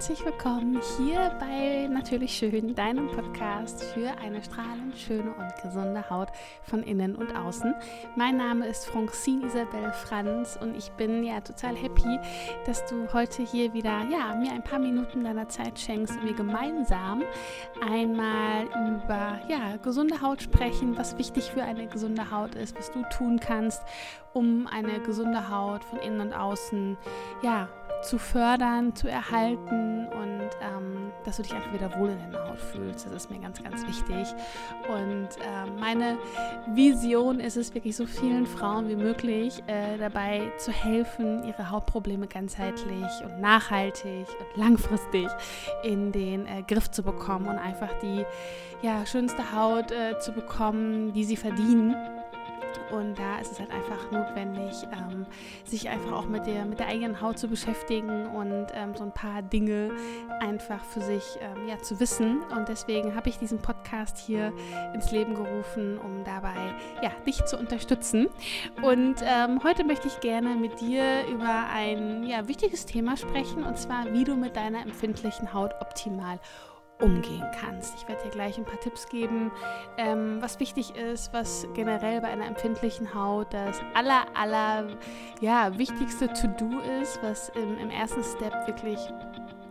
herzlich willkommen hier bei Natürlich Schön, deinem Podcast für eine strahlend schöne und gesunde Haut von innen und außen. Mein Name ist Francine Isabel Franz und ich bin ja total happy, dass du heute hier wieder ja, mir ein paar Minuten deiner Zeit schenkst und wir gemeinsam einmal über ja, gesunde Haut sprechen, was wichtig für eine gesunde Haut ist, was du tun kannst, um eine gesunde Haut von innen und außen ja, zu fördern, zu erhalten und ähm, dass du dich einfach wieder wohl in deiner Haut fühlst. Das ist mir ganz, ganz wichtig. Und äh, meine Vision ist es wirklich so vielen Frauen wie möglich äh, dabei zu helfen, ihre Hautprobleme ganzheitlich und nachhaltig und langfristig in den äh, Griff zu bekommen und einfach die ja, schönste Haut äh, zu bekommen, die sie verdienen. Und da ist es halt einfach notwendig, ähm, sich einfach auch mit der, mit der eigenen Haut zu beschäftigen und ähm, so ein paar Dinge einfach für sich ähm, ja, zu wissen. Und deswegen habe ich diesen Podcast hier ins Leben gerufen, um dabei ja, dich zu unterstützen. Und ähm, heute möchte ich gerne mit dir über ein ja, wichtiges Thema sprechen, und zwar, wie du mit deiner empfindlichen Haut optimal umgehen kannst. Ich werde dir gleich ein paar Tipps geben, ähm, was wichtig ist, was generell bei einer empfindlichen Haut das aller, aller ja, wichtigste To-Do ist, was im, im ersten Step wirklich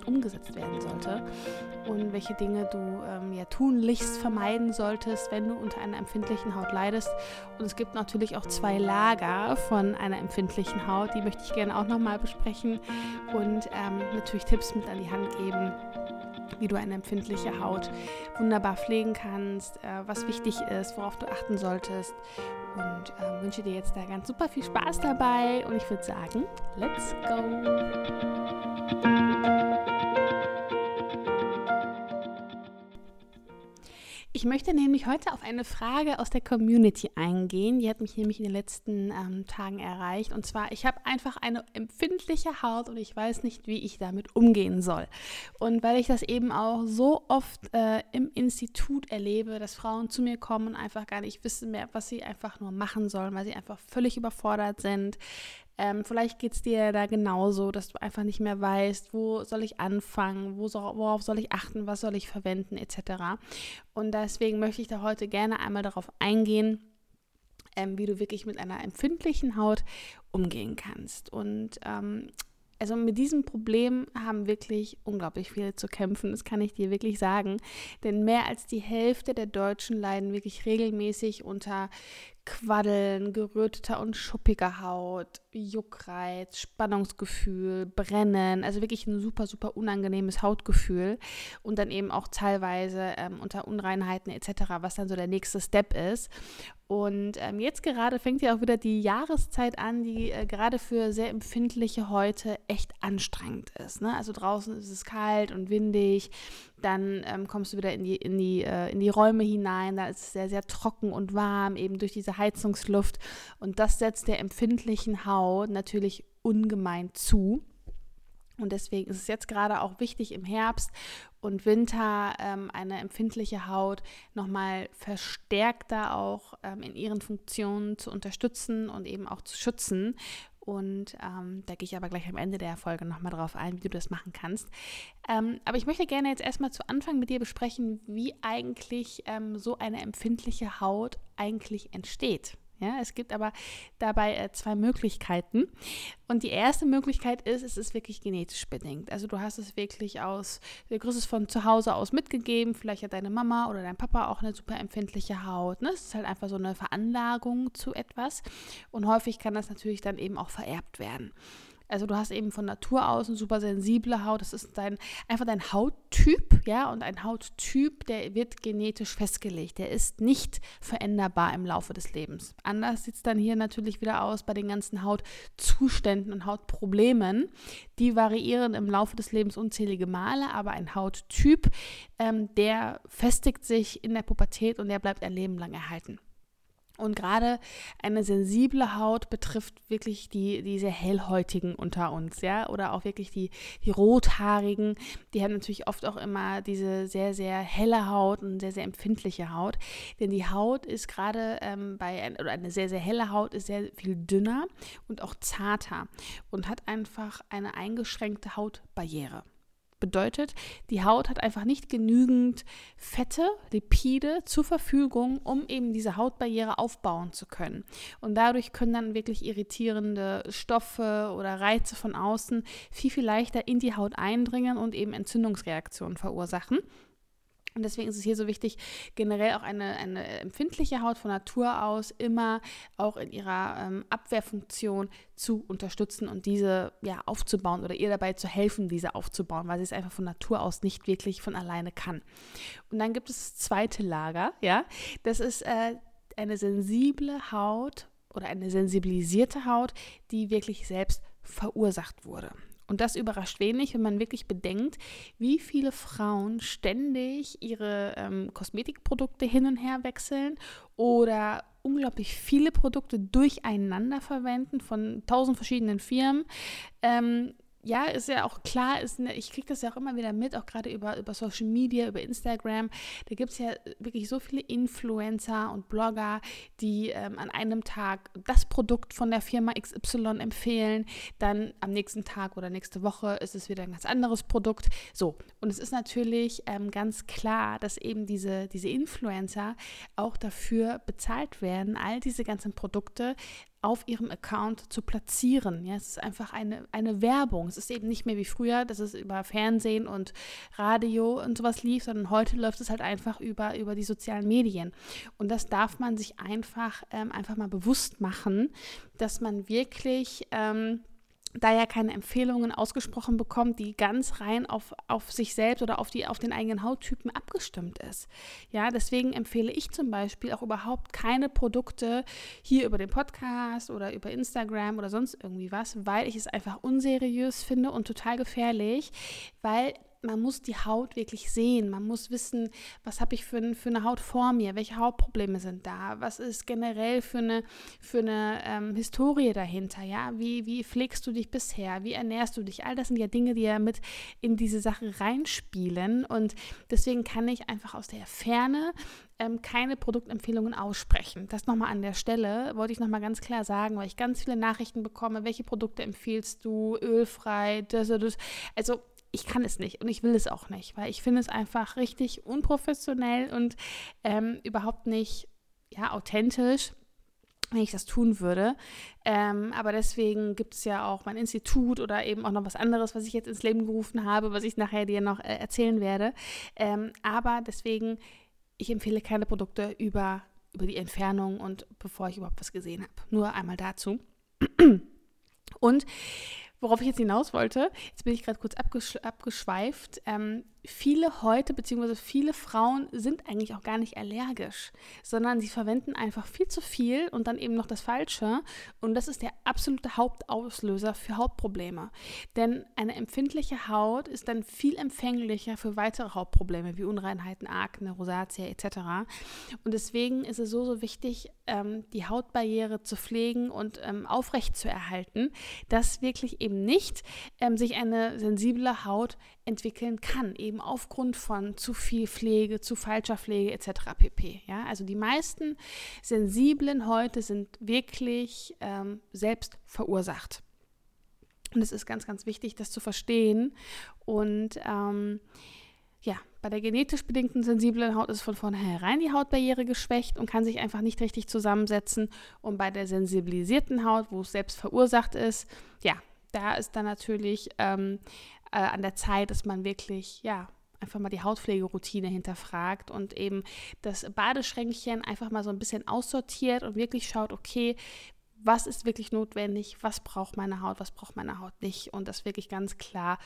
umgesetzt werden sollte und welche Dinge du ähm, ja tunlichst vermeiden solltest, wenn du unter einer empfindlichen Haut leidest. Und es gibt natürlich auch zwei Lager von einer empfindlichen Haut, die möchte ich gerne auch nochmal besprechen und ähm, natürlich Tipps mit an die Hand geben, wie du eine empfindliche Haut wunderbar pflegen kannst, äh, was wichtig ist, worauf du achten solltest. Und äh, wünsche dir jetzt da ganz super viel Spaß dabei. Und ich würde sagen, let's go! Ich möchte nämlich heute auf eine Frage aus der Community eingehen. Die hat mich nämlich in den letzten ähm, Tagen erreicht. Und zwar, ich habe einfach eine empfindliche Haut und ich weiß nicht, wie ich damit umgehen soll. Und weil ich das eben auch so oft äh, im Institut erlebe, dass Frauen zu mir kommen und einfach gar nicht wissen mehr, was sie einfach nur machen sollen, weil sie einfach völlig überfordert sind, ähm, vielleicht geht es dir da genauso, dass du einfach nicht mehr weißt, wo soll ich anfangen, wo so, worauf soll ich achten, was soll ich verwenden, etc. Und deswegen möchte ich da heute gerne einmal darauf eingehen, ähm, wie du wirklich mit einer empfindlichen Haut umgehen kannst. Und ähm, also mit diesem Problem haben wirklich unglaublich viele zu kämpfen, das kann ich dir wirklich sagen. Denn mehr als die Hälfte der Deutschen leiden wirklich regelmäßig unter Quaddeln, geröteter und schuppiger Haut, Juckreiz, Spannungsgefühl, Brennen, also wirklich ein super, super unangenehmes Hautgefühl und dann eben auch teilweise ähm, unter Unreinheiten etc., was dann so der nächste Step ist. Und ähm, jetzt gerade fängt ja auch wieder die Jahreszeit an, die äh, gerade für sehr empfindliche Häute echt anstrengend ist. Ne? Also draußen ist es kalt und windig, dann ähm, kommst du wieder in die, in, die, äh, in die Räume hinein, da ist es sehr, sehr trocken und warm, eben durch diese Heizungsluft. Und das setzt der empfindlichen Haut natürlich ungemein zu. Und deswegen ist es jetzt gerade auch wichtig im Herbst und Winter ähm, eine empfindliche Haut nochmal verstärkter auch ähm, in ihren Funktionen zu unterstützen und eben auch zu schützen. Und ähm, da gehe ich aber gleich am Ende der Folge nochmal drauf ein, wie du das machen kannst. Ähm, aber ich möchte gerne jetzt erstmal zu Anfang mit dir besprechen, wie eigentlich ähm, so eine empfindliche Haut eigentlich entsteht. Ja, es gibt aber dabei äh, zwei Möglichkeiten. Und die erste Möglichkeit ist, es ist wirklich genetisch bedingt. Also du hast es wirklich aus, du kriegst es von zu Hause aus mitgegeben. Vielleicht hat deine Mama oder dein Papa auch eine super empfindliche Haut. Ne? Es ist halt einfach so eine Veranlagung zu etwas. Und häufig kann das natürlich dann eben auch vererbt werden. Also du hast eben von Natur aus eine super sensible Haut. Das ist dein, einfach dein Hauttyp, ja. Und ein Hauttyp, der wird genetisch festgelegt. Der ist nicht veränderbar im Laufe des Lebens. Anders sieht es dann hier natürlich wieder aus bei den ganzen Hautzuständen und Hautproblemen. Die variieren im Laufe des Lebens unzählige Male, aber ein Hauttyp, ähm, der festigt sich in der Pubertät und der bleibt ein Leben lang erhalten. Und gerade eine sensible Haut betrifft wirklich die, die sehr hellhäutigen unter uns, ja, oder auch wirklich die, die rothaarigen. Die haben natürlich oft auch immer diese sehr, sehr helle Haut und sehr, sehr empfindliche Haut. Denn die Haut ist gerade ähm, bei, oder eine sehr, sehr helle Haut ist sehr viel dünner und auch zarter und hat einfach eine eingeschränkte Hautbarriere. Bedeutet, die Haut hat einfach nicht genügend Fette, Lipide zur Verfügung, um eben diese Hautbarriere aufbauen zu können. Und dadurch können dann wirklich irritierende Stoffe oder Reize von außen viel, viel leichter in die Haut eindringen und eben Entzündungsreaktionen verursachen. Und deswegen ist es hier so wichtig, generell auch eine, eine empfindliche Haut von Natur aus immer auch in ihrer ähm, Abwehrfunktion zu unterstützen und diese ja aufzubauen oder ihr dabei zu helfen, diese aufzubauen, weil sie es einfach von Natur aus nicht wirklich von alleine kann. Und dann gibt es das zweite Lager, ja, das ist äh, eine sensible Haut oder eine sensibilisierte Haut, die wirklich selbst verursacht wurde. Und das überrascht wenig, wenn man wirklich bedenkt, wie viele Frauen ständig ihre ähm, Kosmetikprodukte hin und her wechseln oder unglaublich viele Produkte durcheinander verwenden von tausend verschiedenen Firmen. Ähm, ja, ist ja auch klar, ist eine, ich kriege das ja auch immer wieder mit, auch gerade über, über Social Media, über Instagram. Da gibt es ja wirklich so viele Influencer und Blogger, die ähm, an einem Tag das Produkt von der Firma XY empfehlen. Dann am nächsten Tag oder nächste Woche ist es wieder ein ganz anderes Produkt. So, und es ist natürlich ähm, ganz klar, dass eben diese, diese Influencer auch dafür bezahlt werden, all diese ganzen Produkte auf ihrem Account zu platzieren. Ja, es ist einfach eine, eine Werbung. Es ist eben nicht mehr wie früher, dass es über Fernsehen und Radio und sowas lief, sondern heute läuft es halt einfach über, über die sozialen Medien. Und das darf man sich einfach, ähm, einfach mal bewusst machen, dass man wirklich ähm, da ja keine Empfehlungen ausgesprochen bekommt, die ganz rein auf, auf sich selbst oder auf, die, auf den eigenen Hauttypen abgestimmt ist. Ja, deswegen empfehle ich zum Beispiel auch überhaupt keine Produkte hier über den Podcast oder über Instagram oder sonst irgendwie was, weil ich es einfach unseriös finde und total gefährlich, weil man muss die Haut wirklich sehen. Man muss wissen, was habe ich für, für eine Haut vor mir, welche Hautprobleme sind da, was ist generell für eine, für eine ähm, Historie dahinter, ja, wie, wie pflegst du dich bisher, wie ernährst du dich, all das sind ja Dinge, die ja mit in diese Sache reinspielen. Und deswegen kann ich einfach aus der Ferne ähm, keine Produktempfehlungen aussprechen. Das nochmal an der Stelle wollte ich nochmal ganz klar sagen, weil ich ganz viele Nachrichten bekomme, welche Produkte empfiehlst du, ölfrei, das, das. Also ich kann es nicht und ich will es auch nicht, weil ich finde es einfach richtig unprofessionell und ähm, überhaupt nicht ja, authentisch, wenn ich das tun würde. Ähm, aber deswegen gibt es ja auch mein Institut oder eben auch noch was anderes, was ich jetzt ins Leben gerufen habe, was ich nachher dir noch äh, erzählen werde. Ähm, aber deswegen, ich empfehle keine Produkte über, über die Entfernung und bevor ich überhaupt was gesehen habe. Nur einmal dazu. Und worauf ich jetzt hinaus wollte, jetzt bin ich gerade kurz abgesch abgeschweift. Ähm, viele heute, beziehungsweise viele Frauen sind eigentlich auch gar nicht allergisch, sondern sie verwenden einfach viel zu viel und dann eben noch das Falsche. Und das ist der absolute Hauptauslöser für Hautprobleme. Denn eine empfindliche Haut ist dann viel empfänglicher für weitere Hautprobleme wie Unreinheiten, Akne, Rosatia etc. Und deswegen ist es so, so wichtig, ähm, die Hautbarriere zu pflegen und ähm, aufrecht zu erhalten, dass wirklich eben nicht ähm, sich eine sensible Haut entwickeln kann, eben aufgrund von zu viel Pflege, zu falscher Pflege etc. pp. Ja, also die meisten sensiblen heute sind wirklich ähm, selbst verursacht. Und es ist ganz, ganz wichtig, das zu verstehen. Und ähm, ja, bei der genetisch bedingten sensiblen Haut ist von vornherein die Hautbarriere geschwächt und kann sich einfach nicht richtig zusammensetzen. Und bei der sensibilisierten Haut, wo es selbst verursacht ist, ja, da ist dann natürlich ähm, äh, an der Zeit, dass man wirklich, ja, einfach mal die Hautpflegeroutine hinterfragt und eben das Badeschränkchen einfach mal so ein bisschen aussortiert und wirklich schaut, okay, was ist wirklich notwendig, was braucht meine Haut, was braucht meine Haut nicht und das wirklich ganz klar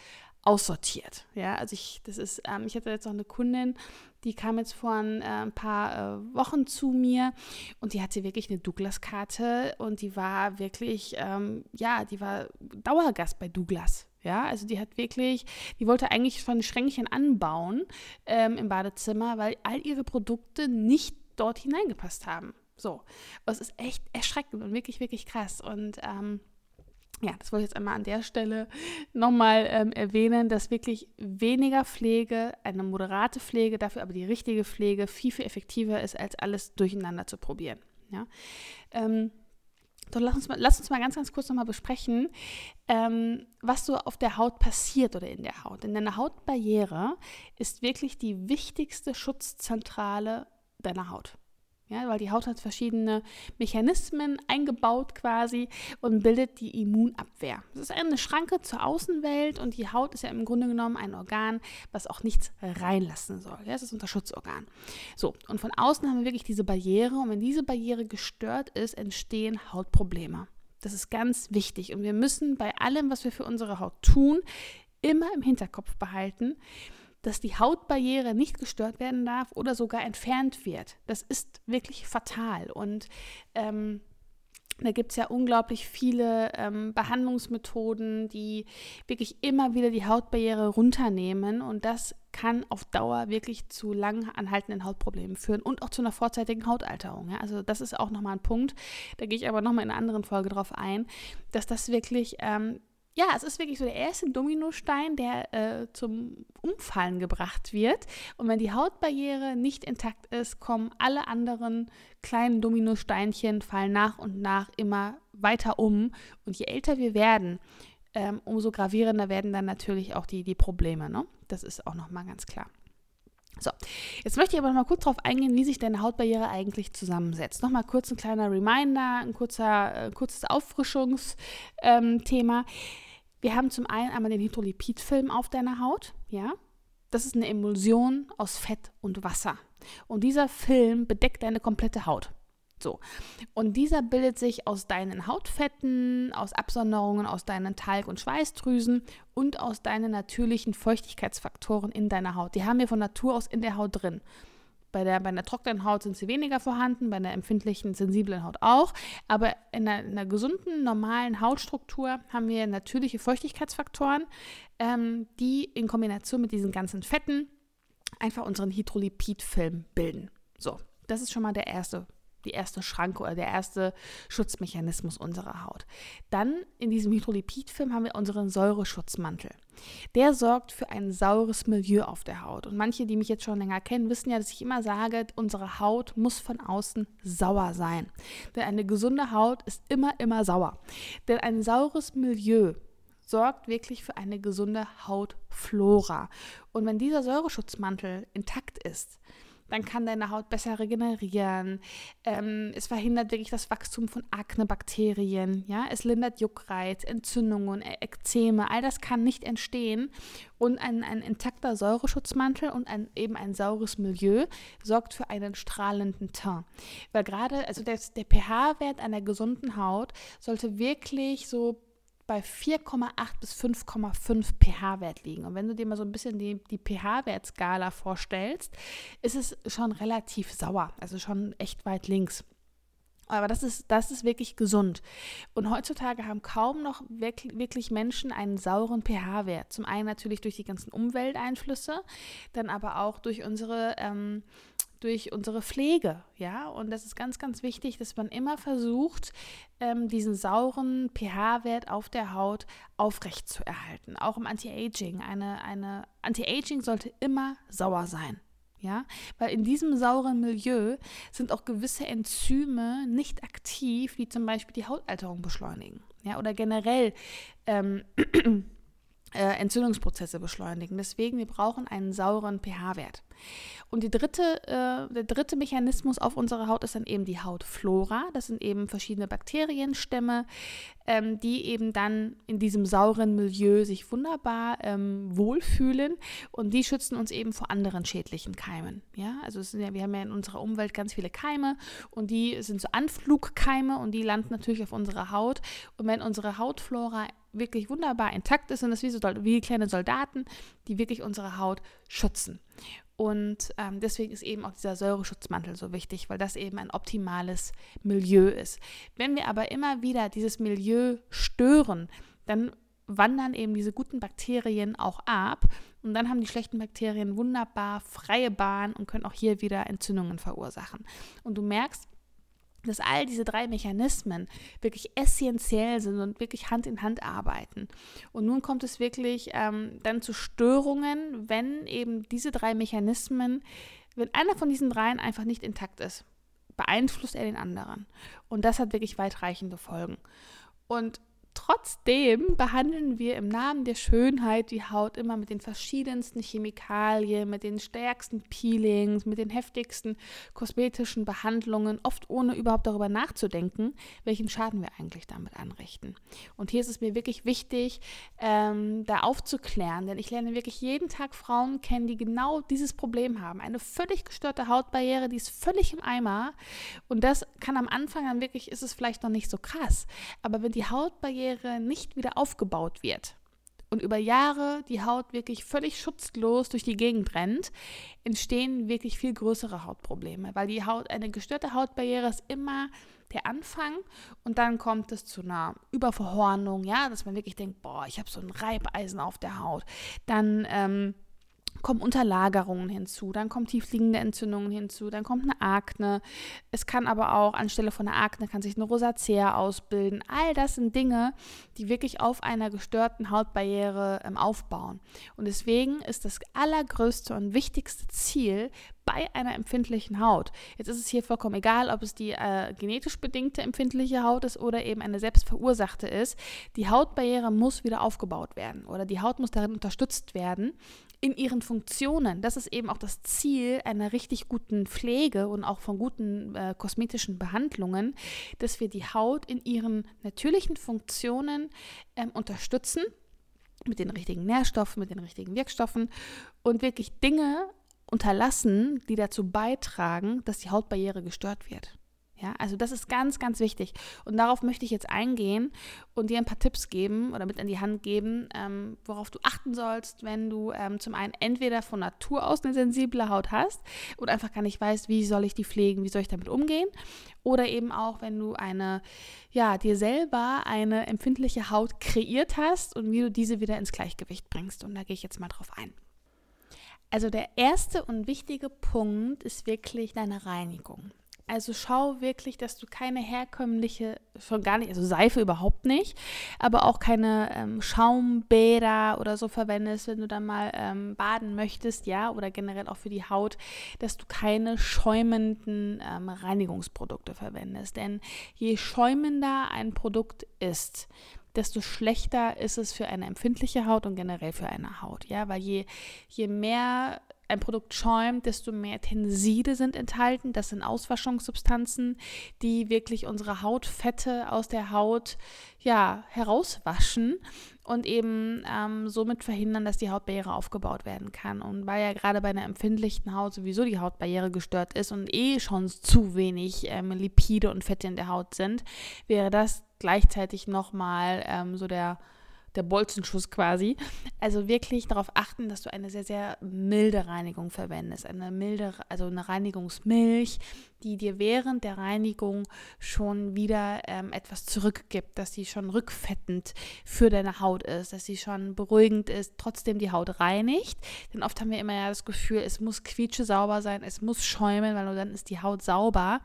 aussortiert. Ja, also ich, das ist, ähm, ich hatte jetzt noch eine Kundin, die kam jetzt vor ein, äh, ein paar äh, Wochen zu mir und die hatte wirklich eine Douglas-Karte und die war wirklich, ähm, ja, die war Dauergast bei Douglas. Ja, also die hat wirklich, die wollte eigentlich schon ein Schränkchen anbauen ähm, im Badezimmer, weil all ihre Produkte nicht dort hineingepasst haben. So, es ist echt erschreckend und wirklich, wirklich krass. Und ähm, ja, das wollte ich jetzt einmal an der Stelle nochmal ähm, erwähnen, dass wirklich weniger Pflege, eine moderate Pflege, dafür aber die richtige Pflege viel, viel effektiver ist, als alles durcheinander zu probieren. Ja. Ähm, So, lass uns mal, lass uns mal ganz, ganz kurz nochmal besprechen, ähm, was so auf der Haut passiert oder in der Haut. Denn deine Hautbarriere ist wirklich die wichtigste Schutzzentrale deiner Haut. Ja, weil die Haut hat verschiedene Mechanismen eingebaut quasi und bildet die Immunabwehr. Das ist eine Schranke zur Außenwelt und die Haut ist ja im Grunde genommen ein Organ, was auch nichts reinlassen soll. Ja, es ist unser Schutzorgan. So, und von außen haben wir wirklich diese Barriere und wenn diese Barriere gestört ist, entstehen Hautprobleme. Das ist ganz wichtig und wir müssen bei allem, was wir für unsere Haut tun, immer im Hinterkopf behalten, dass die Hautbarriere nicht gestört werden darf oder sogar entfernt wird. Das ist wirklich fatal. Und ähm, da gibt es ja unglaublich viele ähm, Behandlungsmethoden, die wirklich immer wieder die Hautbarriere runternehmen. Und das kann auf Dauer wirklich zu lang anhaltenden Hautproblemen führen und auch zu einer vorzeitigen Hautalterung. Ja? Also das ist auch nochmal ein Punkt, da gehe ich aber nochmal in einer anderen Folge drauf ein, dass das wirklich ähm, ja, es ist wirklich so der erste Dominostein, der äh, zum Umfallen gebracht wird. Und wenn die Hautbarriere nicht intakt ist, kommen alle anderen kleinen Dominosteinchen, fallen nach und nach immer weiter um. Und je älter wir werden, ähm, umso gravierender werden dann natürlich auch die, die Probleme. Ne? Das ist auch nochmal ganz klar. Jetzt möchte ich aber noch mal kurz darauf eingehen, wie sich deine Hautbarriere eigentlich zusammensetzt. Nochmal kurz ein kleiner Reminder, ein kurzer, äh, kurzes Auffrischungsthema. Wir haben zum einen einmal den Hydrolipidfilm auf deiner Haut, ja. Das ist eine Emulsion aus Fett und Wasser. Und dieser Film bedeckt deine komplette Haut. So. Und dieser bildet sich aus deinen Hautfetten, aus Absonderungen, aus deinen Talg- und Schweißdrüsen und aus deinen natürlichen Feuchtigkeitsfaktoren in deiner Haut. Die haben wir von Natur aus in der Haut drin. Bei der, bei einer trockenen Haut sind sie weniger vorhanden, bei einer empfindlichen, sensiblen Haut auch. Aber in einer, in einer gesunden, normalen Hautstruktur haben wir natürliche Feuchtigkeitsfaktoren, ähm, die in Kombination mit diesen ganzen Fetten einfach unseren Hydrolipidfilm bilden. So, das ist schon mal der erste die erste Schranke oder der erste Schutzmechanismus unserer Haut. Dann in diesem Hydrolipidfilm haben wir unseren Säureschutzmantel. Der sorgt für ein saures Milieu auf der Haut. Und manche, die mich jetzt schon länger kennen, wissen ja, dass ich immer sage, unsere Haut muss von außen sauer sein. Denn eine gesunde Haut ist immer, immer sauer. Denn ein saures Milieu sorgt wirklich für eine gesunde Hautflora. Und wenn dieser Säureschutzmantel intakt ist, dann kann deine Haut besser regenerieren. Ähm, es verhindert wirklich das Wachstum von Aknebakterien. Ja? Es lindert Juckreiz, Entzündungen, e-, Ekzeme. All das kann nicht entstehen. Und ein, ein intakter Säureschutzmantel und ein, eben ein saures Milieu sorgt für einen strahlenden Teint. Weil gerade, also der, der pH-Wert einer gesunden Haut sollte wirklich so bei 4,8 bis 5,5 pH-Wert liegen. Und wenn du dir mal so ein bisschen die, die pH-Wertskala vorstellst, ist es schon relativ sauer, also schon echt weit links. Aber das ist, das ist wirklich gesund. Und heutzutage haben kaum noch wirklich Menschen einen sauren pH-Wert. Zum einen natürlich durch die ganzen Umwelteinflüsse, dann aber auch durch unsere ähm, durch unsere Pflege, ja. Und das ist ganz, ganz wichtig, dass man immer versucht, ähm, diesen sauren pH-Wert auf der Haut aufrecht zu erhalten. Auch im Anti-Aging. Eine, eine Anti-Aging sollte immer sauer sein. Ja, weil in diesem sauren Milieu sind auch gewisse Enzyme nicht aktiv, die zum Beispiel die Hautalterung beschleunigen. Ja, oder generell ähm, äh, Entzündungsprozesse beschleunigen. Deswegen, wir brauchen einen sauren pH-Wert. Und dritte, äh, der dritte Mechanismus auf unserer Haut ist dann eben die Hautflora. Das sind eben verschiedene Bakterienstämme, ähm, die eben dann in diesem sauren Milieu sich wunderbar ähm, wohlfühlen und die schützen uns eben vor anderen schädlichen Keimen. Ja, also ja, wir haben ja in unserer Umwelt ganz viele Keime und die sind so Anflugkeime und die landen natürlich auf unserer Haut. Und wenn unsere Hautflora wirklich wunderbar intakt ist, sind das wie, so, wie kleine Soldaten, die wirklich unsere Haut schützen. Und ähm, deswegen ist eben auch dieser Säureschutzmantel so wichtig, weil das eben ein optimales Milieu ist. Wenn wir aber immer wieder dieses Milieu stören, dann wandern eben diese guten Bakterien auch ab und dann haben die schlechten Bakterien wunderbar freie Bahn und können auch hier wieder Entzündungen verursachen. Und du merkst, dass all diese drei Mechanismen wirklich essentiell sind und wirklich Hand in Hand arbeiten. Und nun kommt es wirklich ähm, dann zu Störungen, wenn eben diese drei Mechanismen, wenn einer von diesen dreien einfach nicht intakt ist. beeinflusst er den anderen. Und das hat wirklich weitreichende Folgen. Und Trotzdem behandeln wir im Namen der Schönheit die Haut immer mit den verschiedensten Chemikalien, mit den stärksten Peelings, mit den heftigsten kosmetischen Behandlungen, oft ohne überhaupt darüber nachzudenken, welchen Schaden wir eigentlich damit anrichten. Und hier ist es mir wirklich wichtig, ähm, da aufzuklären, denn ich lerne wirklich jeden Tag Frauen kennen, die genau dieses Problem haben. Eine völlig gestörte Hautbarriere, die ist völlig im Eimer. Und das kann am Anfang dann wirklich, ist es vielleicht noch nicht so krass. Aber wenn die Hautbarriere Barriere nicht wieder aufgebaut wird und über Jahre die Haut wirklich völlig schutzlos durch die Gegend rennt, entstehen wirklich viel größere Hautprobleme, weil die Haut, eine gestörte Hautbarriere ist immer der Anfang und dann kommt es zu einer Überverhornung, ja, dass man wirklich denkt, boah, ich habe so ein Reibeisen auf der Haut. Dann ähm, kommen Unterlagerungen hinzu, dann kommen tiefliegende Entzündungen hinzu, dann kommt eine Akne. Es kann aber auch anstelle von einer Akne kann sich eine Rosacea ausbilden. All das sind Dinge, die wirklich auf einer gestörten Hautbarriere ähm, aufbauen. Und deswegen ist das allergrößte und wichtigste Ziel bei einer empfindlichen Haut. Jetzt ist es hier vollkommen egal, ob es die äh, genetisch bedingte empfindliche Haut ist oder eben eine selbstverursachte ist. Die Hautbarriere muss wieder aufgebaut werden oder die Haut muss darin unterstützt werden in ihren Funktionen. Das ist eben auch das Ziel einer richtig guten Pflege und auch von guten äh, kosmetischen Behandlungen, dass wir die Haut in ihren natürlichen Funktionen ähm, unterstützen mit den richtigen Nährstoffen, mit den richtigen Wirkstoffen und wirklich Dinge unterlassen, die dazu beitragen, dass die Hautbarriere gestört wird. Ja, also das ist ganz, ganz wichtig. Und darauf möchte ich jetzt eingehen und dir ein paar Tipps geben oder mit in die Hand geben, ähm, worauf du achten sollst, wenn du ähm, zum einen entweder von Natur aus eine sensible Haut hast und einfach gar nicht weißt, wie soll ich die pflegen, wie soll ich damit umgehen. Oder eben auch, wenn du eine, ja, dir selber eine empfindliche Haut kreiert hast und wie du diese wieder ins Gleichgewicht bringst. Und da gehe ich jetzt mal drauf ein. Also der erste und wichtige Punkt ist wirklich deine Reinigung. Also schau wirklich, dass du keine herkömmliche, schon gar nicht, also Seife überhaupt nicht, aber auch keine ähm, Schaumbäder oder so verwendest, wenn du dann mal ähm, baden möchtest, ja, oder generell auch für die Haut, dass du keine schäumenden ähm, Reinigungsprodukte verwendest. Denn je schäumender ein Produkt ist, desto schlechter ist es für eine empfindliche Haut und generell für eine Haut. Ja, weil je, je mehr ein Produkt schäumt, desto mehr Tenside sind enthalten. Das sind Auswaschungssubstanzen, die wirklich unsere Hautfette aus der Haut ja, herauswaschen und eben ähm, somit verhindern, dass die Hautbarriere aufgebaut werden kann. Und weil ja gerade bei einer empfindlichen Haut sowieso die Hautbarriere gestört ist und eh schon zu wenig ähm, Lipide und Fette in der Haut sind, wäre das gleichzeitig nochmal ähm, so der der Bolzenschuss quasi. Also wirklich darauf achten, dass du eine sehr, sehr milde Reinigung verwendest. Eine milde, also eine Reinigungsmilch, die dir während der Reinigung schon wieder ähm, etwas zurückgibt, dass sie schon rückfettend für deine Haut ist, dass sie schon beruhigend ist, trotzdem die Haut reinigt. Denn oft haben wir immer ja das Gefühl, es muss quietsche sauber sein, es muss schäumen, weil nur dann ist die Haut sauber.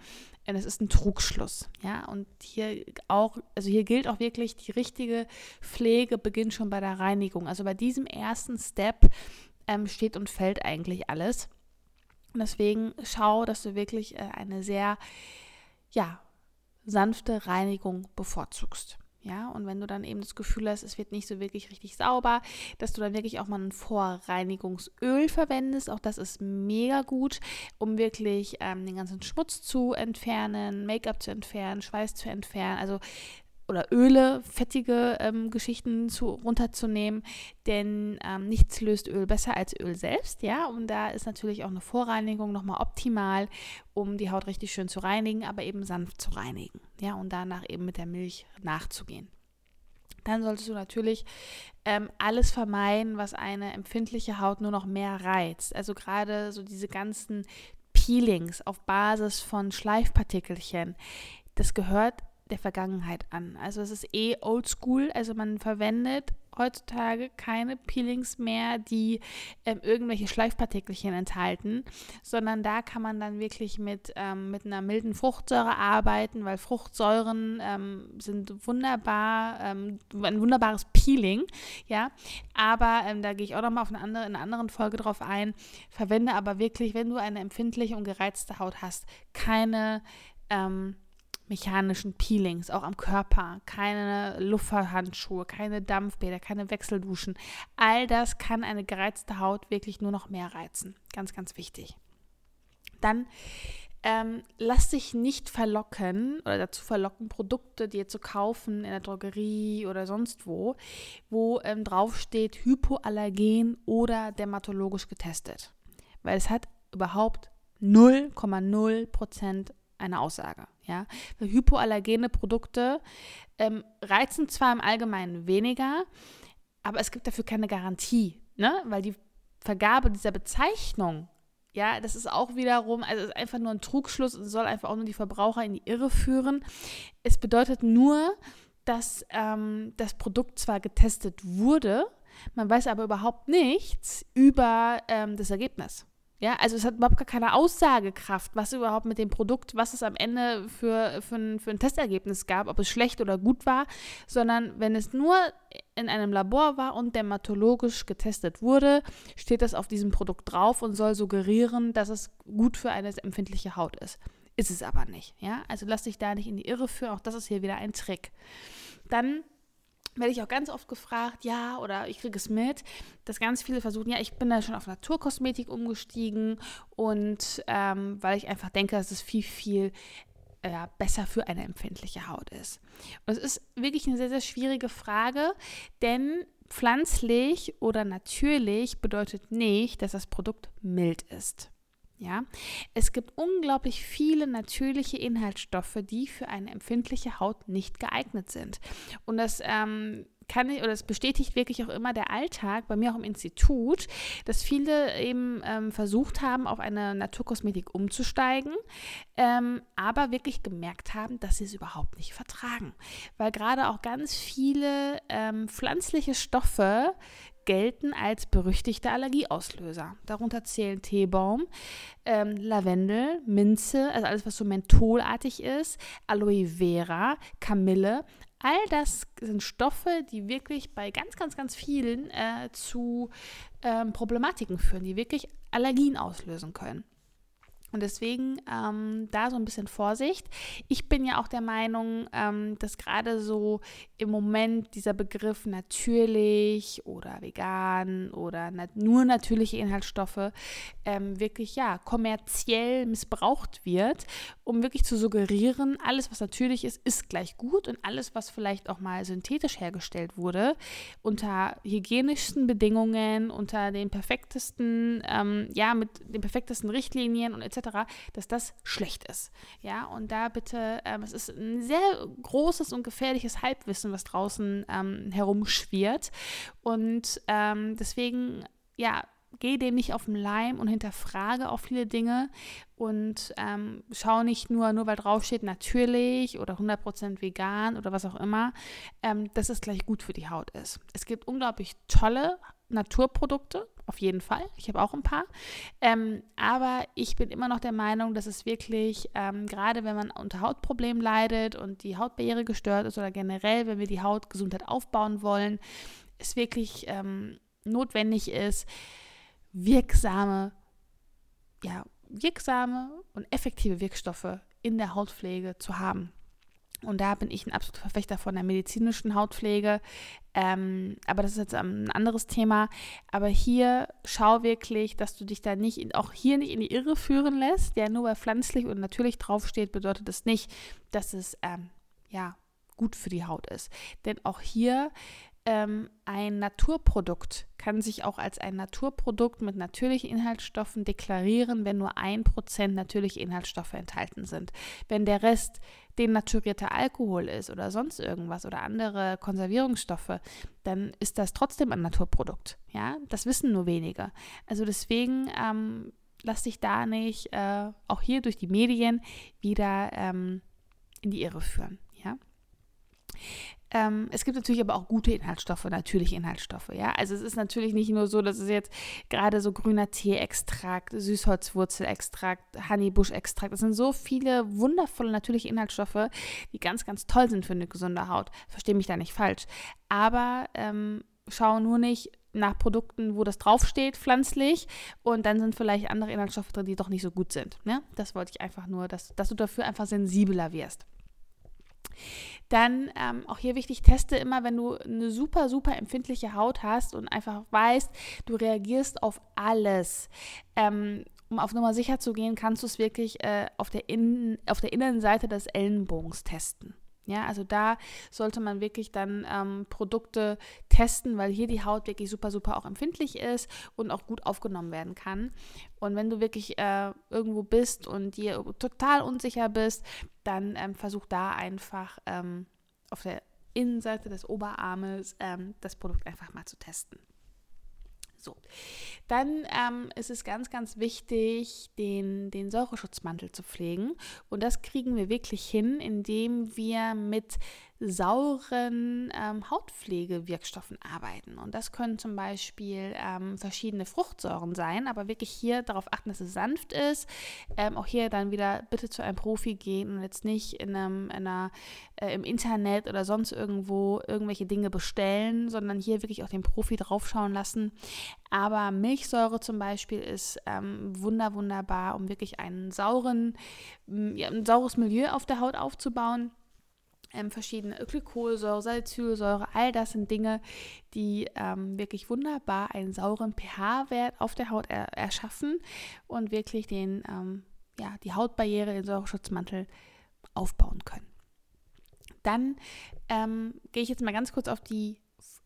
Es ist ein Trugschluss. Ja, und hier auch, also hier gilt auch wirklich, die richtige Pflege beginnt schon bei der Reinigung. Also bei diesem ersten Step ähm, steht und fällt eigentlich alles. Und deswegen schau, dass du wirklich äh, eine sehr, ja, sanfte Reinigung bevorzugst. Ja, und wenn du dann eben das Gefühl hast, es wird nicht so wirklich richtig sauber, dass du dann wirklich auch mal ein Vorreinigungsöl verwendest. Auch das ist mega gut, um wirklich ähm, den ganzen Schmutz zu entfernen, Make-up zu entfernen, Schweiß zu entfernen. Also oder Öle, fettige ähm, Geschichten zu, runterzunehmen, denn ähm, nichts löst Öl besser als Öl selbst, ja, und da ist natürlich auch eine Vorreinigung nochmal optimal, um die Haut richtig schön zu reinigen, aber eben sanft zu reinigen, ja, und danach eben mit der Milch nachzugehen. Dann solltest du natürlich ähm, alles vermeiden, was eine empfindliche Haut nur noch mehr reizt. Also gerade so diese ganzen Peelings auf Basis von Schleifpartikelchen. Das gehört der Vergangenheit an. Also es ist eh oldschool, also man verwendet heutzutage keine Peelings mehr, die ähm, irgendwelche Schleifpartikelchen enthalten, sondern da kann man dann wirklich mit, ähm, mit einer milden Fruchtsäure arbeiten, weil Fruchtsäuren ähm, sind wunderbar, ähm, ein wunderbares Peeling, ja. Aber ähm, da gehe ich auch nochmal auf eine andere, in einer anderen Folge drauf ein. Verwende aber wirklich, wenn du eine empfindliche und gereizte Haut hast, keine ähm, mechanischen Peelings, auch am Körper, keine Lufthandschuhe, keine Dampfbäder, keine Wechselduschen. All das kann eine gereizte Haut wirklich nur noch mehr reizen. Ganz, ganz wichtig. Dann ähm, lass dich nicht verlocken oder dazu verlocken, Produkte dir zu kaufen in der Drogerie oder sonst wo, wo ähm, draufsteht hypoallergen oder dermatologisch getestet. Weil es hat überhaupt 0,0 eine Aussage. Ja? Hypoallergene Produkte ähm, reizen zwar im Allgemeinen weniger, aber es gibt dafür keine Garantie, ne? weil die Vergabe dieser Bezeichnung, ja, das ist auch wiederum, also ist einfach nur ein Trugschluss und soll einfach auch nur die Verbraucher in die Irre führen. Es bedeutet nur, dass ähm, das Produkt zwar getestet wurde, man weiß aber überhaupt nichts über ähm, das Ergebnis. Ja, also es hat überhaupt gar keine Aussagekraft, was überhaupt mit dem Produkt, was es am Ende für, für, ein, für ein Testergebnis gab, ob es schlecht oder gut war, sondern wenn es nur in einem Labor war und dermatologisch getestet wurde, steht das auf diesem Produkt drauf und soll suggerieren, dass es gut für eine empfindliche Haut ist. Ist es aber nicht, ja? Also lass dich da nicht in die Irre führen, auch das ist hier wieder ein Trick. Dann werde ich auch ganz oft gefragt, ja, oder ich kriege es mit, dass ganz viele versuchen, ja, ich bin da schon auf Naturkosmetik umgestiegen und ähm, weil ich einfach denke, dass es viel, viel äh, besser für eine empfindliche Haut ist. Und es ist wirklich eine sehr, sehr schwierige Frage, denn pflanzlich oder natürlich bedeutet nicht, dass das Produkt mild ist. Ja, es gibt unglaublich viele natürliche Inhaltsstoffe, die für eine empfindliche Haut nicht geeignet sind. Und das ähm, kann ich, oder es bestätigt wirklich auch immer der Alltag bei mir auch im Institut, dass viele eben ähm, versucht haben, auf eine Naturkosmetik umzusteigen, ähm, aber wirklich gemerkt haben, dass sie es überhaupt nicht vertragen. Weil gerade auch ganz viele ähm, pflanzliche Stoffe gelten als berüchtigte Allergieauslöser. Darunter zählen Teebaum, ähm, Lavendel, Minze, also alles, was so mentholartig ist, Aloe Vera, Kamille. All das sind Stoffe, die wirklich bei ganz, ganz, ganz vielen äh, zu ähm, Problematiken führen, die wirklich Allergien auslösen können. Und deswegen ähm, da so ein bisschen Vorsicht. Ich bin ja auch der Meinung, ähm, dass gerade so im Moment dieser Begriff natürlich oder vegan oder nat nur natürliche Inhaltsstoffe ähm, wirklich ja kommerziell missbraucht wird, um wirklich zu suggerieren, alles was natürlich ist, ist gleich gut und alles was vielleicht auch mal synthetisch hergestellt wurde, unter hygienischsten Bedingungen, unter den perfektesten, ähm, ja mit den perfektesten Richtlinien und etc dass das schlecht ist. Ja, und da bitte, ähm, es ist ein sehr großes und gefährliches Halbwissen, was draußen ähm, herumschwirrt. Und ähm, deswegen, ja, geh dem nicht auf den Leim und hinterfrage auch viele Dinge und ähm, schau nicht nur, nur weil draufsteht natürlich oder 100% vegan oder was auch immer, ähm, dass es gleich gut für die Haut ist. Es gibt unglaublich tolle Naturprodukte, auf jeden Fall. Ich habe auch ein paar. Ähm, aber ich bin immer noch der Meinung, dass es wirklich, ähm, gerade wenn man unter Hautproblemen leidet und die Hautbarriere gestört ist oder generell, wenn wir die Hautgesundheit aufbauen wollen, es wirklich ähm, notwendig ist, wirksame, ja, wirksame und effektive Wirkstoffe in der Hautpflege zu haben. Und da bin ich ein absoluter Verfechter von der medizinischen Hautpflege. Ähm, aber das ist jetzt ein anderes Thema. Aber hier schau wirklich, dass du dich da nicht, auch hier nicht in die Irre führen lässt. Ja, nur weil pflanzlich und natürlich draufsteht, bedeutet das nicht, dass es ähm, ja gut für die Haut ist. Denn auch hier ähm, ein Naturprodukt kann sich auch als ein Naturprodukt mit natürlichen Inhaltsstoffen deklarieren, wenn nur ein Prozent natürliche Inhaltsstoffe enthalten sind. Wenn der Rest denaturierter Alkohol ist oder sonst irgendwas oder andere Konservierungsstoffe, dann ist das trotzdem ein Naturprodukt. Ja, das wissen nur wenige. Also deswegen ähm, lass dich da nicht äh, auch hier durch die Medien wieder ähm, in die Irre führen. Ja. Ähm, es gibt natürlich aber auch gute Inhaltsstoffe, natürliche Inhaltsstoffe. Ja, also es ist natürlich nicht nur so, dass es jetzt gerade so grüner Teeextrakt, Süßholzwurzelextrakt, Honeybusch-Extrakt. Es sind so viele wundervolle natürliche Inhaltsstoffe, die ganz, ganz toll sind für eine gesunde Haut. Verstehe mich da nicht falsch. Aber ähm, schau nur nicht nach Produkten, wo das draufsteht, pflanzlich, und dann sind vielleicht andere Inhaltsstoffe drin, die doch nicht so gut sind. Ne? Das wollte ich einfach nur, dass, dass du dafür einfach sensibler wirst. Dann ähm, auch hier wichtig, teste immer, wenn du eine super, super empfindliche Haut hast und einfach weißt, du reagierst auf alles. Ähm, um auf Nummer sicher zu gehen, kannst du es wirklich äh, auf, der Innen, auf der Innenseite des Ellenbogens testen. Ja, also da sollte man wirklich dann ähm, Produkte testen, weil hier die Haut wirklich super, super auch empfindlich ist und auch gut aufgenommen werden kann. Und wenn du wirklich äh, irgendwo bist und dir total unsicher bist, dann ähm, versuch da einfach ähm, auf der Innenseite des Oberarmes ähm, das Produkt einfach mal zu testen. So, dann ähm, ist es ganz, ganz wichtig, den, den Säureschutzmantel zu pflegen. Und das kriegen wir wirklich hin, indem wir mit sauren ähm, Hautpflegewirkstoffen arbeiten. Und das können zum Beispiel ähm, verschiedene Fruchtsäuren sein, aber wirklich hier darauf achten, dass es sanft ist. Ähm, auch hier dann wieder bitte zu einem Profi gehen und jetzt nicht in einem, in einer, äh, im Internet oder sonst irgendwo irgendwelche Dinge bestellen, sondern hier wirklich auch den Profi draufschauen lassen. Aber Milchsäure zum Beispiel ist ähm, wunder, wunderbar, um wirklich einen sauren, ja, ein saures Milieu auf der Haut aufzubauen ähm, verschiedene Glykolsäure, Salicylsäure, all das sind Dinge, die ähm, wirklich wunderbar einen sauren pH-Wert auf der Haut er erschaffen und wirklich den, ähm, ja, die Hautbarriere, den Säureschutzmantel aufbauen können. Dann ähm, gehe ich jetzt mal ganz kurz auf die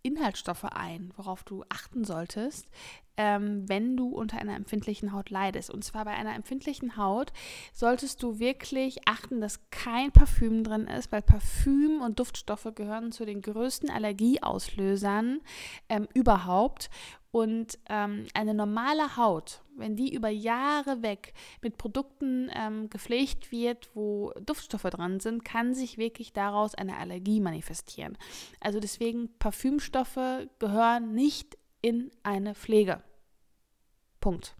Inhaltsstoffe ein, worauf du achten solltest, ähm, wenn du unter einer empfindlichen Haut leidest. Und zwar bei einer empfindlichen Haut solltest du wirklich achten, dass kein Parfüm drin ist, weil Parfüm und Duftstoffe gehören zu den größten Allergieauslösern ähm, überhaupt. Und ähm, eine normale Haut, wenn die über Jahre weg mit Produkten ähm, gepflegt wird, wo Duftstoffe dran sind, kann sich wirklich daraus eine Allergie manifestieren. Also deswegen Parfümstoffe gehören nicht in eine Pflege. Punkt.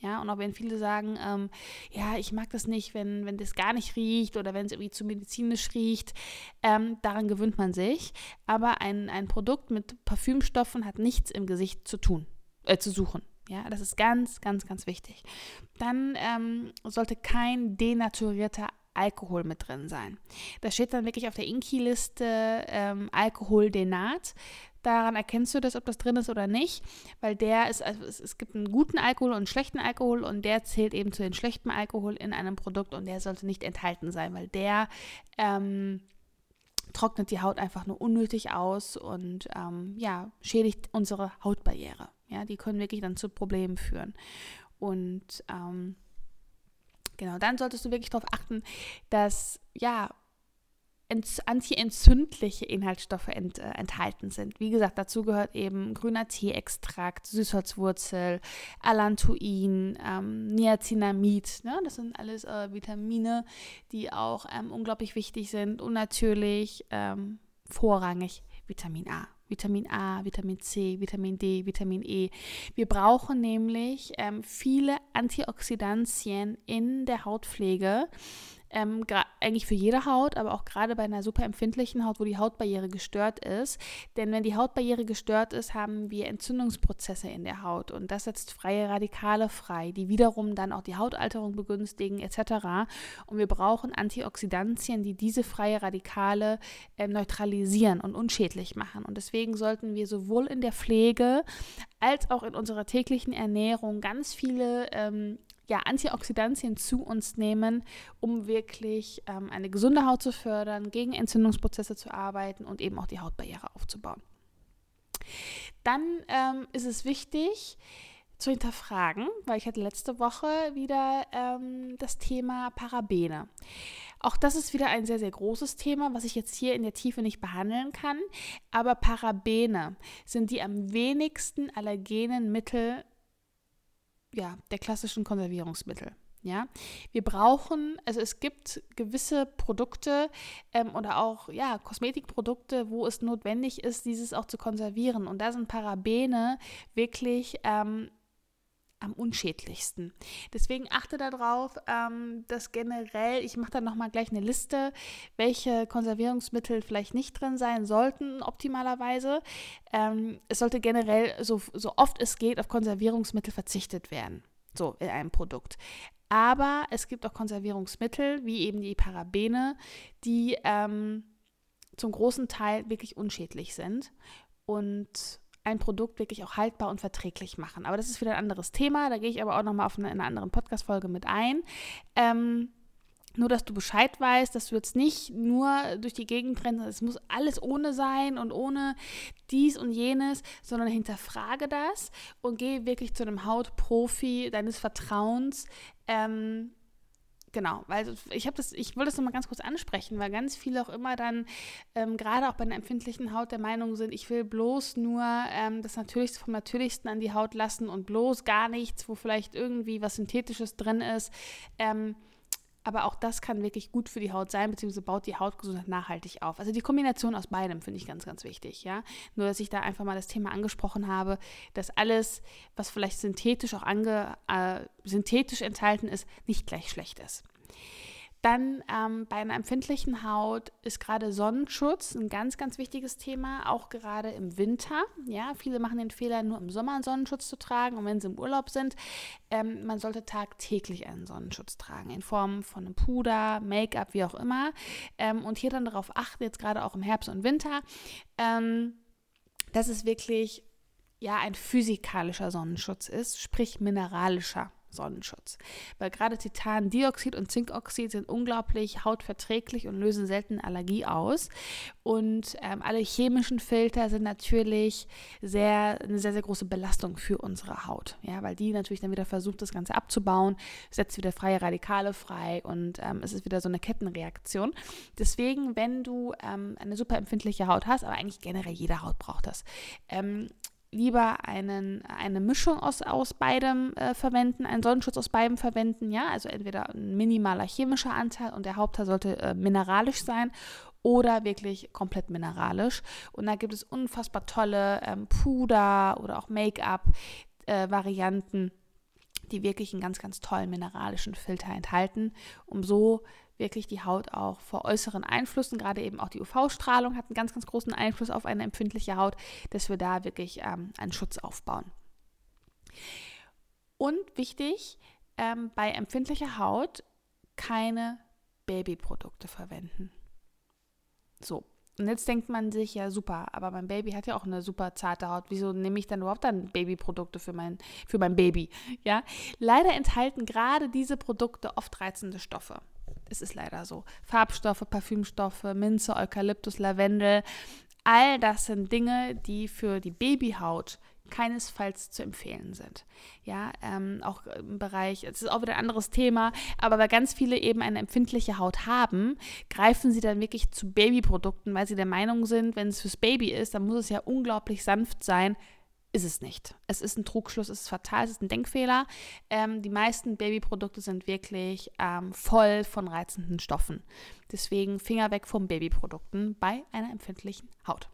Ja, und auch wenn viele sagen, ähm, ja, ich mag das nicht, wenn, wenn das gar nicht riecht oder wenn es irgendwie zu medizinisch riecht, ähm, daran gewöhnt man sich. Aber ein, ein Produkt mit Parfümstoffen hat nichts im Gesicht zu tun, äh, zu suchen. Ja, das ist ganz, ganz, ganz wichtig. Dann ähm, sollte kein denaturierter Alkohol mit drin sein. Da steht dann wirklich auf der Inki-Liste ähm, Alkoholdenat. Daran erkennst du das, ob das drin ist oder nicht, weil der ist, also es, es, gibt einen guten Alkohol und einen schlechten Alkohol und der zählt eben zu den schlechten Alkohol in einem Produkt und der sollte nicht enthalten sein, weil der ähm, trocknet die Haut einfach nur unnötig aus und ähm, ja, schädigt unsere Hautbarriere. Ja, die können wirklich dann zu Problemen führen. Und ähm, genau, dann solltest du wirklich darauf achten, dass ja antientzündliche Inhaltsstoffe ent, äh, enthalten sind. Wie gesagt, dazu gehört eben grüner Teeextrakt, Süßholzwurzel, Allantoin, ähm, Niacinamid. Ne? Das sind alles äh, Vitamine, die auch ähm, unglaublich wichtig sind und natürlich ähm, vorrangig Vitamin A. Vitamin A, Vitamin C, Vitamin D, Vitamin E. Wir brauchen nämlich ähm, viele Antioxidantien in der Hautpflege ähm, eigentlich für jede Haut, aber auch gerade bei einer super empfindlichen Haut, wo die Hautbarriere gestört ist. Denn wenn die Hautbarriere gestört ist, haben wir Entzündungsprozesse in der Haut und das setzt freie Radikale frei, die wiederum dann auch die Hautalterung begünstigen etc. Und wir brauchen Antioxidantien, die diese freie Radikale äh, neutralisieren und unschädlich machen. Und deswegen sollten wir sowohl in der Pflege als auch in unserer täglichen Ernährung ganz viele ähm, ja, Antioxidantien zu uns nehmen, um wirklich ähm, eine gesunde Haut zu fördern, gegen Entzündungsprozesse zu arbeiten und eben auch die Hautbarriere aufzubauen. Dann ähm, ist es wichtig, zu hinterfragen, weil ich hatte letzte Woche wieder ähm, das Thema Parabene. Auch das ist wieder ein sehr, sehr großes Thema, was ich jetzt hier in der Tiefe nicht behandeln kann. Aber Parabene sind die am wenigsten allergenen Mittel ja, der klassischen Konservierungsmittel. Ja, wir brauchen, also es gibt gewisse Produkte ähm, oder auch ja, Kosmetikprodukte, wo es notwendig ist, dieses auch zu konservieren. Und da sind Parabene wirklich ähm, am unschädlichsten. Deswegen achte darauf, ähm, dass generell, ich mache dann nochmal gleich eine Liste, welche Konservierungsmittel vielleicht nicht drin sein sollten, optimalerweise. Ähm, es sollte generell so, so oft es geht auf Konservierungsmittel verzichtet werden. So in einem Produkt. Aber es gibt auch Konservierungsmittel, wie eben die Parabene, die ähm, zum großen Teil wirklich unschädlich sind und ein Produkt wirklich auch haltbar und verträglich machen. Aber das ist wieder ein anderes Thema. Da gehe ich aber auch nochmal auf in einer anderen Podcast-Folge mit ein. Ähm, nur, dass du Bescheid weißt, dass du jetzt nicht nur durch die Gegend rennst, es muss alles ohne sein und ohne dies und jenes, sondern hinterfrage das und gehe wirklich zu einem Hautprofi deines Vertrauens. Ähm, genau, weil ich habe das, ich wollte das nochmal ganz kurz ansprechen, weil ganz viele auch immer dann, ähm, gerade auch bei einer empfindlichen Haut der Meinung sind, ich will bloß nur ähm, das Natürlichste vom Natürlichsten an die Haut lassen und bloß gar nichts, wo vielleicht irgendwie was Synthetisches drin ist. Ähm, aber auch das kann wirklich gut für die Haut sein, beziehungsweise baut die Hautgesundheit nachhaltig auf. Also die Kombination aus beidem finde ich ganz, ganz wichtig, ja. Nur, dass ich da einfach mal das Thema angesprochen habe, dass alles, was vielleicht synthetisch auch ange, äh, synthetisch enthalten ist, nicht gleich schlecht ist. Dann ähm, bei einer empfindlichen Haut ist gerade Sonnenschutz ein ganz, ganz wichtiges Thema, auch gerade im Winter. Ja, viele machen den Fehler, nur im Sommer einen Sonnenschutz zu tragen und wenn sie im Urlaub sind, ähm, man sollte tagtäglich einen Sonnenschutz tragen, in Form von einem Puder, Make-up, wie auch immer. Ähm, und hier dann darauf achten, jetzt gerade auch im Herbst und Winter, ähm, dass es wirklich ja ein physikalischer Sonnenschutz ist, sprich mineralischer. Sonnenschutz. Weil gerade Titandioxid und Zinkoxid sind unglaublich hautverträglich und lösen selten Allergie aus. Und ähm, alle chemischen Filter sind natürlich sehr, eine sehr, sehr große Belastung für unsere Haut. Ja, weil die natürlich dann wieder versucht, das Ganze abzubauen, setzt wieder freie Radikale frei und ähm, es ist wieder so eine Kettenreaktion. Deswegen, wenn du ähm, eine super empfindliche Haut hast, aber eigentlich generell jede Haut braucht das, ähm, lieber einen, eine Mischung aus, aus beidem äh, verwenden, einen Sonnenschutz aus beidem verwenden, ja, also entweder ein minimaler chemischer Anteil und der Hauptteil sollte äh, mineralisch sein oder wirklich komplett mineralisch. Und da gibt es unfassbar tolle ähm, Puder oder auch Make-up-Varianten, äh, die wirklich einen ganz, ganz tollen mineralischen Filter enthalten, um so wirklich die Haut auch vor äußeren Einflüssen, gerade eben auch die UV-Strahlung hat einen ganz, ganz großen Einfluss auf eine empfindliche Haut, dass wir da wirklich ähm, einen Schutz aufbauen. Und wichtig, ähm, bei empfindlicher Haut keine Babyprodukte verwenden. So, und jetzt denkt man sich, ja super, aber mein Baby hat ja auch eine super zarte Haut. Wieso nehme ich dann überhaupt dann Babyprodukte für mein, für mein Baby? Ja, leider enthalten gerade diese Produkte oft reizende Stoffe. Es ist leider so. Farbstoffe, Parfümstoffe, Minze, Eukalyptus, Lavendel. All das sind Dinge, die für die Babyhaut keinesfalls zu empfehlen sind. Ja, ähm, auch im Bereich, es ist auch wieder ein anderes Thema, aber weil ganz viele eben eine empfindliche Haut haben, greifen sie dann wirklich zu Babyprodukten, weil sie der Meinung sind, wenn es fürs Baby ist, dann muss es ja unglaublich sanft sein, ist es nicht. Es ist ein Trugschluss, es ist fatal, es ist ein Denkfehler. Ähm, die meisten Babyprodukte sind wirklich ähm, voll von reizenden Stoffen. Deswegen Finger weg von Babyprodukten bei einer empfindlichen Haut.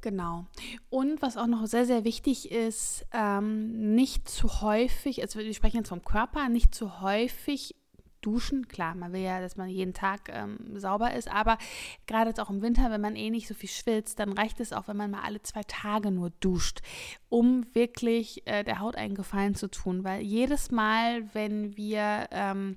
Genau. Und was auch noch sehr, sehr wichtig ist, ähm, nicht zu häufig, also wir sprechen jetzt vom Körper, nicht zu häufig duschen. Klar, man will ja, dass man jeden Tag ähm, sauber ist, aber gerade jetzt auch im Winter, wenn man eh nicht so viel schwitzt, dann reicht es auch, wenn man mal alle zwei Tage nur duscht, um wirklich äh, der Haut einen Gefallen zu tun. Weil jedes Mal, wenn wir ähm,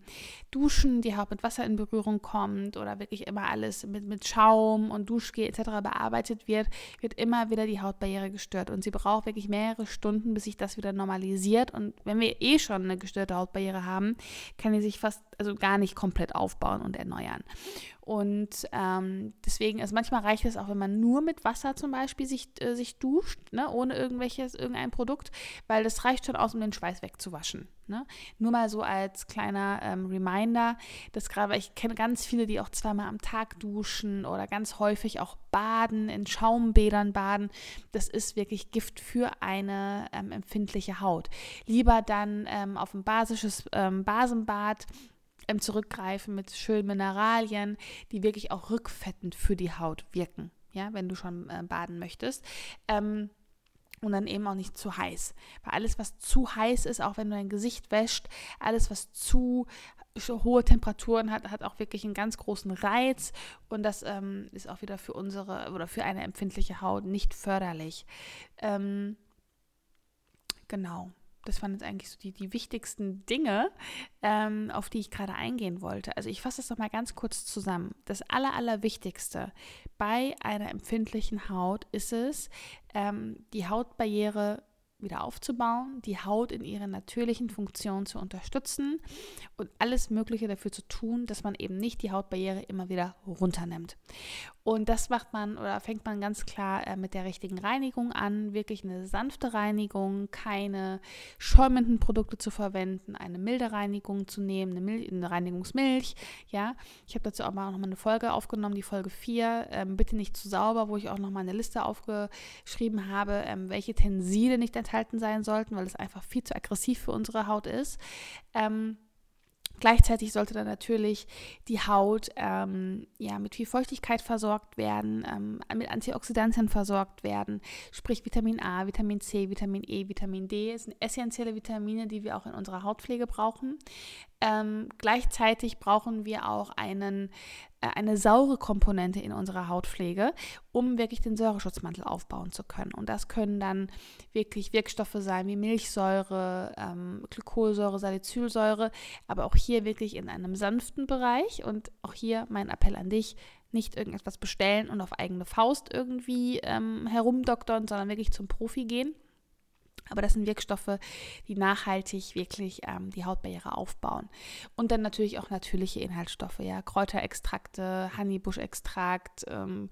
duschen, die Haut mit Wasser in Berührung kommt oder wirklich immer alles mit, mit Schaum und Duschgel etc. bearbeitet wird, wird immer wieder die Hautbarriere gestört. Und sie braucht wirklich mehrere Stunden, bis sich das wieder normalisiert. Und wenn wir eh schon eine gestörte Hautbarriere haben, kann die sich fast also gar nicht komplett aufbauen und erneuern. Und ähm, deswegen, also manchmal reicht es auch, wenn man nur mit Wasser zum Beispiel sich, äh, sich duscht, ne, ohne irgendwelches, irgendein Produkt, weil das reicht schon aus, um den Schweiß wegzuwaschen. Ne? Nur mal so als kleiner ähm, Reminder, dass gerade, ich kenne ganz viele, die auch zweimal am Tag duschen oder ganz häufig auch baden, in Schaumbädern baden. Das ist wirklich Gift für eine ähm, empfindliche Haut. Lieber dann ähm, auf ein basisches ähm, Basenbad ähm, zurückgreifen mit schönen Mineralien, die wirklich auch rückfettend für die Haut wirken, ja, wenn du schon äh, baden möchtest. Ähm, und dann eben auch nicht zu heiß. Weil alles, was zu heiß ist, auch wenn du dein Gesicht wäscht, alles, was zu hohe Temperaturen hat, hat auch wirklich einen ganz großen Reiz und das ähm, ist auch wieder für unsere oder für eine empfindliche Haut nicht förderlich. Ähm, genau das waren jetzt eigentlich so die, die wichtigsten Dinge, ähm, auf die ich gerade eingehen wollte. Also ich fasse das nochmal ganz kurz zusammen. Das Aller, Allerwichtigste bei einer empfindlichen Haut ist es, ähm, die Hautbarriere wieder aufzubauen, die Haut in ihrer natürlichen Funktion zu unterstützen und alles Mögliche dafür zu tun, dass man eben nicht die Hautbarriere immer wieder runternimmt. Und das macht man oder fängt man ganz klar äh, mit der richtigen Reinigung an, wirklich eine sanfte Reinigung, keine schäumenden Produkte zu verwenden, eine milde Reinigung zu nehmen, eine, Mil eine Reinigungsmilch. Ja, ich habe dazu auch mal noch mal eine Folge aufgenommen, die Folge 4, ähm, bitte nicht zu sauber, wo ich auch noch mal eine Liste aufgeschrieben habe, ähm, welche Tenside nicht enthalten sein sollten, weil es einfach viel zu aggressiv für unsere Haut ist. Ähm, Gleichzeitig sollte dann natürlich die Haut ähm, ja, mit viel Feuchtigkeit versorgt werden, ähm, mit Antioxidantien versorgt werden, sprich Vitamin A, Vitamin C, Vitamin E, Vitamin D. Das sind essentielle Vitamine, die wir auch in unserer Hautpflege brauchen. Ähm, gleichzeitig brauchen wir auch einen, äh, eine saure Komponente in unserer Hautpflege, um wirklich den Säureschutzmantel aufbauen zu können. Und das können dann wirklich Wirkstoffe sein wie Milchsäure, ähm, Glykolsäure, Salicylsäure, aber auch hier wirklich in einem sanften Bereich. Und auch hier mein Appell an dich, nicht irgendetwas bestellen und auf eigene Faust irgendwie ähm, herumdoktern, sondern wirklich zum Profi gehen. Aber das sind Wirkstoffe, die nachhaltig wirklich ähm, die Hautbarriere aufbauen. Und dann natürlich auch natürliche Inhaltsstoffe, ja, Kräuterextrakte, Honeybusch-Extrakt, ähm,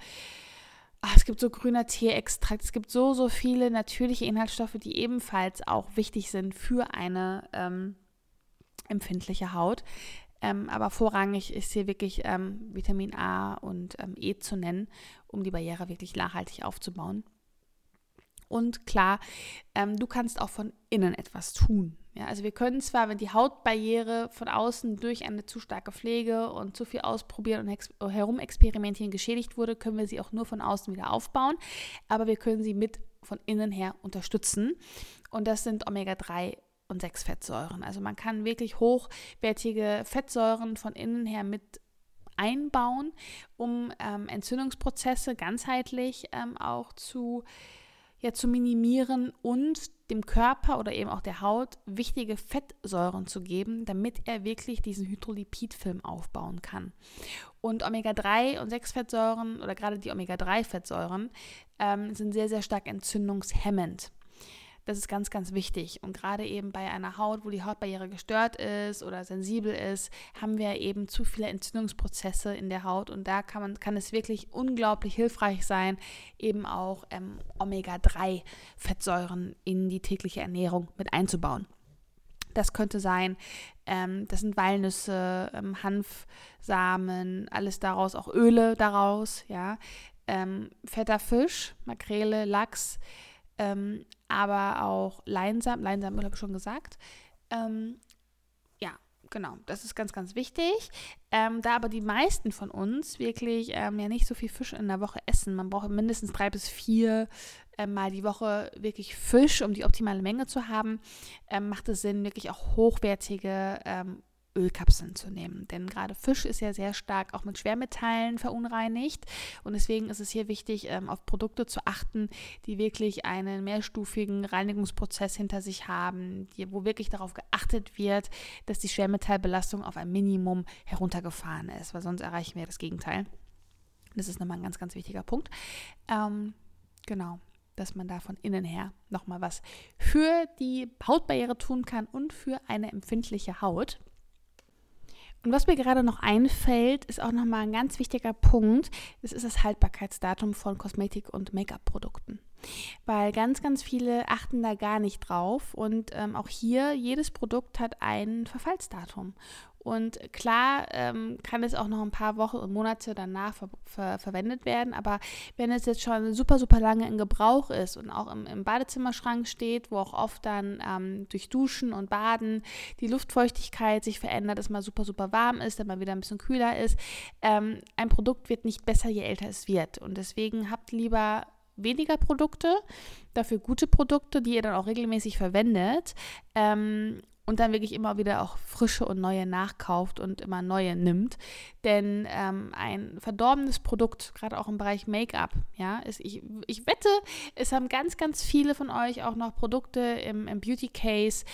ach, es gibt so grüner Teeextrakt, es gibt so, so viele natürliche Inhaltsstoffe, die ebenfalls auch wichtig sind für eine ähm, empfindliche Haut. Ähm, aber vorrangig ist hier wirklich ähm, Vitamin A und ähm, E zu nennen, um die Barriere wirklich nachhaltig aufzubauen. Und klar, ähm, du kannst auch von innen etwas tun. Ja, also wir können zwar, wenn die Hautbarriere von außen durch eine zu starke Pflege und zu viel ausprobieren und herumexperimentieren geschädigt wurde, können wir sie auch nur von außen wieder aufbauen. Aber wir können sie mit von innen her unterstützen. Und das sind Omega-3 und 6 Fettsäuren. Also man kann wirklich hochwertige Fettsäuren von innen her mit einbauen, um ähm, Entzündungsprozesse ganzheitlich ähm, auch zu ja zu minimieren und dem Körper oder eben auch der Haut wichtige Fettsäuren zu geben, damit er wirklich diesen Hydrolipidfilm aufbauen kann. Und Omega-3 und 6-Fettsäuren oder gerade die Omega-3-Fettsäuren ähm, sind sehr, sehr stark entzündungshemmend. Das ist ganz, ganz wichtig. Und gerade eben bei einer Haut, wo die Hautbarriere gestört ist oder sensibel ist, haben wir eben zu viele Entzündungsprozesse in der Haut. Und da kann, man, kann es wirklich unglaublich hilfreich sein, eben auch ähm, Omega-3-Fettsäuren in die tägliche Ernährung mit einzubauen. Das könnte sein, ähm, das sind Walnüsse, ähm, Hanfsamen, alles daraus, auch Öle daraus, ja. Ähm, fetter Fisch, Makrele, Lachs, ähm, aber auch Leinsamen, Leinsamen habe ich schon gesagt. Ähm, ja, genau, das ist ganz, ganz wichtig. Ähm, da aber die meisten von uns wirklich ähm, ja nicht so viel Fisch in der Woche essen, man braucht mindestens drei bis vier äh, Mal die Woche wirklich Fisch, um die optimale Menge zu haben, ähm, macht es Sinn, wirklich auch hochwertige ähm, Ölkapseln zu nehmen. Denn gerade Fisch ist ja sehr stark auch mit Schwermetallen verunreinigt. Und deswegen ist es hier wichtig, ähm, auf Produkte zu achten, die wirklich einen mehrstufigen Reinigungsprozess hinter sich haben, wo wirklich darauf geachtet wird, dass die Schwermetallbelastung auf ein Minimum heruntergefahren ist, weil sonst erreichen wir das Gegenteil. Das ist nochmal ein ganz, ganz wichtiger Punkt. Ähm, genau dass man da von innen her nochmal was für die Hautbarriere tun kann und für eine empfindliche Haut. Und was mir gerade noch einfällt, ist auch nochmal ein ganz wichtiger Punkt. Das ist das Haltbarkeitsdatum von Kosmetik- und Make-up-Produkten. weil ganz, ganz viele achten da gar nicht drauf. Und ähm, auch hier, jedes Produkt hat ein Verfallsdatum. Und klar ähm, kann es auch noch ein paar Wochen und Monate danach ver ver verwendet werden, aber wenn es jetzt schon super, super lange in Gebrauch ist und auch im, im Badezimmerschrank steht, wo auch oft dann ähm, durch Duschen und Baden die Luftfeuchtigkeit sich verändert, es mal super, super warm ist, dann mal wieder ein bisschen kühler ist, ähm, ein Produkt wird nicht besser, je älter es wird. Und deswegen habt lieber weniger Produkte, dafür gute Produkte, die ihr dann auch regelmäßig verwendet. Ähm, und dann wirklich immer wieder auch frische und neue nachkauft und immer neue nimmt. Denn ähm, ein verdorbenes Produkt, gerade auch im Bereich Make-up, ja, ist, ich, ich wette, es haben ganz, ganz viele von euch auch noch Produkte im, im Beauty Case,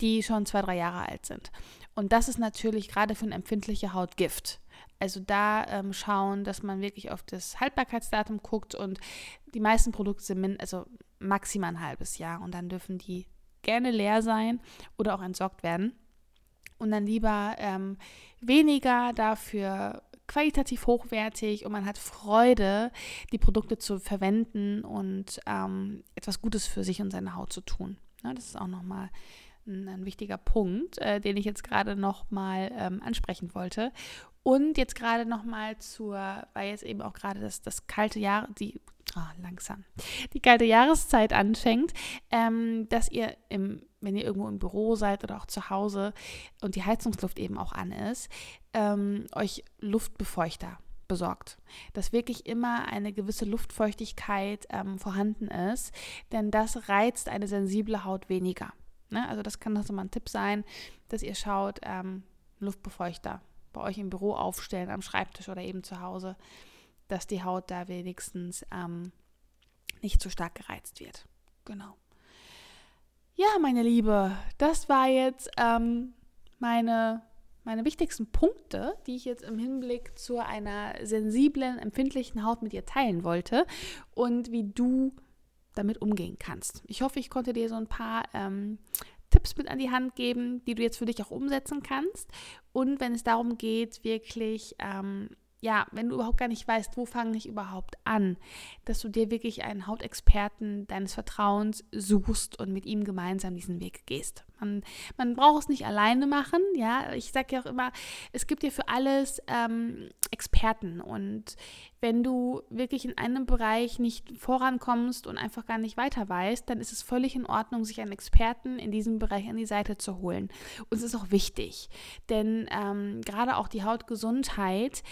die schon zwei, drei Jahre alt sind. Und das ist natürlich gerade für eine empfindliche Haut Gift. Also da ähm, schauen, dass man wirklich auf das Haltbarkeitsdatum guckt und die meisten Produkte sind also maximal ein halbes Jahr und dann dürfen die gerne leer sein oder auch entsorgt werden. Und dann lieber ähm, weniger dafür qualitativ hochwertig und man hat Freude, die Produkte zu verwenden und ähm, etwas Gutes für sich und seine Haut zu tun. Ja, das ist auch nochmal ein, ein wichtiger Punkt, äh, den ich jetzt gerade nochmal ähm, ansprechen wollte. Und jetzt gerade nochmal zur, weil jetzt eben auch gerade das, das kalte Jahr, die oh, langsam, die kalte Jahreszeit anfängt, ähm, dass ihr im, wenn ihr irgendwo im Büro seid oder auch zu Hause und die Heizungsluft eben auch an ist, ähm, euch Luftbefeuchter besorgt, dass wirklich immer eine gewisse Luftfeuchtigkeit ähm, vorhanden ist, denn das reizt eine sensible Haut weniger. Ne? Also das kann das mal ein Tipp sein, dass ihr schaut, ähm, Luftbefeuchter bei euch im Büro aufstellen, am Schreibtisch oder eben zu Hause, dass die Haut da wenigstens ähm, nicht zu stark gereizt wird. Genau. Ja, meine Liebe, das war jetzt ähm, meine, meine wichtigsten Punkte, die ich jetzt im Hinblick zu einer sensiblen, empfindlichen Haut mit dir teilen wollte und wie du damit umgehen kannst. Ich hoffe, ich konnte dir so ein paar ähm, Tipps mit an die Hand geben, die du jetzt für dich auch umsetzen kannst. Und wenn es darum geht, wirklich ähm, ja, wenn du überhaupt gar nicht weißt, wo fange ich überhaupt an, dass du dir wirklich einen Hautexperten deines Vertrauens suchst und mit ihm gemeinsam diesen Weg gehst. Man, man braucht es nicht alleine machen, ja. Ich sage ja auch immer, es gibt ja für alles ähm, Experten und wenn du wirklich in einem Bereich nicht vorankommst und einfach gar nicht weiter weißt, dann ist es völlig in Ordnung, sich einen Experten in diesem Bereich an die Seite zu holen. Und es ist auch wichtig, denn ähm, gerade auch die Hautgesundheit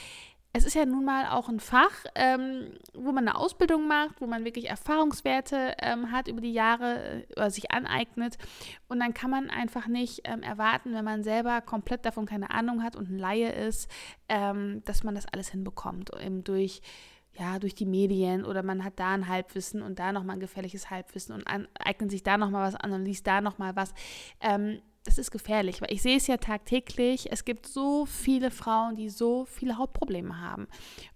es ist ja nun mal auch ein Fach, ähm, wo man eine Ausbildung macht, wo man wirklich Erfahrungswerte ähm, hat über die Jahre äh, oder sich aneignet. Und dann kann man einfach nicht ähm, erwarten, wenn man selber komplett davon keine Ahnung hat und ein Laie ist, ähm, dass man das alles hinbekommt. Eben durch ja, durch die Medien oder man hat da ein Halbwissen und da nochmal ein gefährliches Halbwissen und an, eignet sich da nochmal was an und liest da nochmal was. Ähm, das ist gefährlich, weil ich sehe es ja tagtäglich. Es gibt so viele Frauen, die so viele Hautprobleme haben.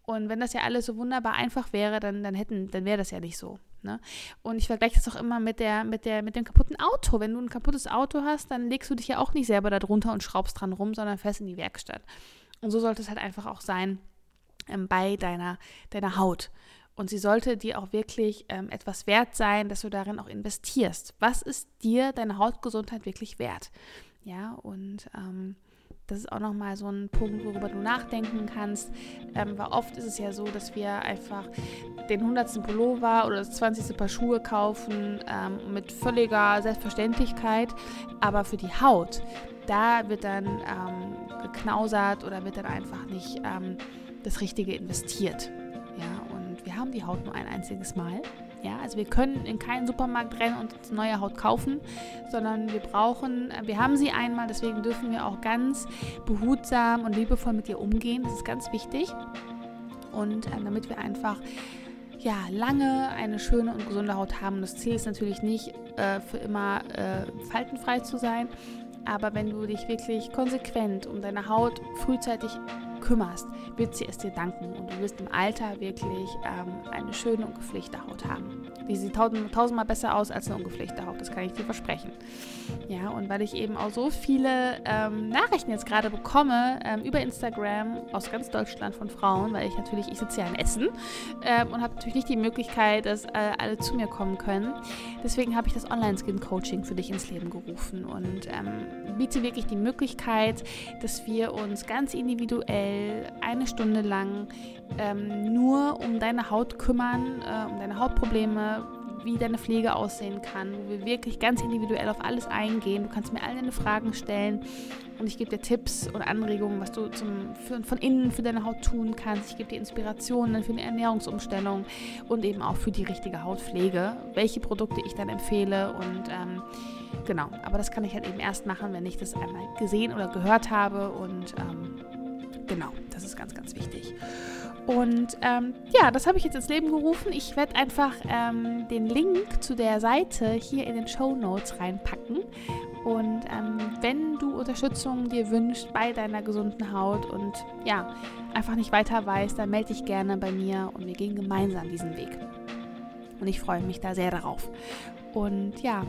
Und wenn das ja alles so wunderbar einfach wäre, dann, dann hätten, dann wäre das ja nicht so. Ne? Und ich vergleiche das auch immer mit, der, mit, der, mit dem kaputten Auto. Wenn du ein kaputtes Auto hast, dann legst du dich ja auch nicht selber da drunter und schraubst dran rum, sondern fährst in die Werkstatt. Und so sollte es halt einfach auch sein ähm, bei deiner, deiner Haut. Und sie sollte dir auch wirklich ähm, etwas wert sein, dass du darin auch investierst. Was ist dir deine Hautgesundheit wirklich wert? Ja, und ähm, das ist auch nochmal so ein Punkt, worüber du nachdenken kannst. Ähm, weil oft ist es ja so, dass wir einfach den 100. Pullover oder das 20. Paar Schuhe kaufen ähm, mit völliger Selbstverständlichkeit. Aber für die Haut, da wird dann ähm, geknausert oder wird dann einfach nicht ähm, das Richtige investiert. Haben die Haut nur ein einziges Mal. Ja, also wir können in keinen Supermarkt rennen und neue Haut kaufen, sondern wir brauchen, äh, wir haben sie einmal, deswegen dürfen wir auch ganz behutsam und liebevoll mit ihr umgehen. Das ist ganz wichtig. Und äh, damit wir einfach ja, lange eine schöne und gesunde Haut haben. das Ziel ist natürlich nicht, äh, für immer äh, faltenfrei zu sein, aber wenn du dich wirklich konsequent um deine Haut frühzeitig kümmerst, wird sie es dir danken und du wirst im Alter wirklich ähm, eine schöne und gepflegte Haut haben. Die sieht tausend, tausendmal besser aus als eine ungepflegte Haut, das kann ich dir versprechen. Ja, und weil ich eben auch so viele ähm, Nachrichten jetzt gerade bekomme ähm, über Instagram aus ganz Deutschland von Frauen, weil ich natürlich, ich sitze ja in Essen ähm, und habe natürlich nicht die Möglichkeit, dass äh, alle zu mir kommen können. Deswegen habe ich das Online-Skin-Coaching für dich ins Leben gerufen und ähm, biete wirklich die Möglichkeit, dass wir uns ganz individuell eine Stunde lang ähm, nur um deine Haut kümmern, äh, um deine Hautprobleme, wie deine Pflege aussehen kann, wo wir wirklich ganz individuell auf alles eingehen. Du kannst mir all deine Fragen stellen und ich gebe dir Tipps und Anregungen, was du zum, für, von innen für deine Haut tun kannst. Ich gebe dir Inspirationen für eine Ernährungsumstellung und eben auch für die richtige Hautpflege, welche Produkte ich dann empfehle und ähm, genau. Aber das kann ich halt eben erst machen, wenn ich das einmal gesehen oder gehört habe und ähm, genau, das ist ganz, ganz wichtig. Und ähm, ja, das habe ich jetzt ins Leben gerufen. Ich werde einfach ähm, den Link zu der Seite hier in den Show Notes reinpacken. Und ähm, wenn du Unterstützung dir wünschst bei deiner gesunden Haut und ja, einfach nicht weiter weißt, dann melde dich gerne bei mir und wir gehen gemeinsam diesen Weg. Und ich freue mich da sehr darauf. Und ja,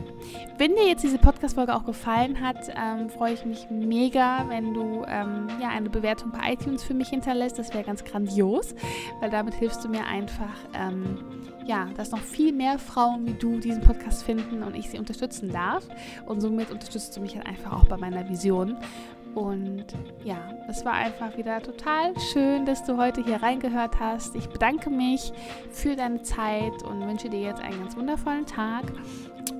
wenn dir jetzt diese Podcast-Folge auch gefallen hat, ähm, freue ich mich mega, wenn du ähm, ja, eine Bewertung bei iTunes für mich hinterlässt. Das wäre ganz grandios, weil damit hilfst du mir einfach, ähm, ja, dass noch viel mehr Frauen wie du diesen Podcast finden und ich sie unterstützen darf. Und somit unterstützt du mich halt einfach auch bei meiner Vision. Und ja, es war einfach wieder total schön, dass du heute hier reingehört hast. Ich bedanke mich für deine Zeit und wünsche dir jetzt einen ganz wundervollen Tag.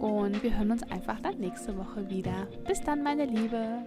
Und wir hören uns einfach dann nächste Woche wieder. Bis dann, meine Liebe.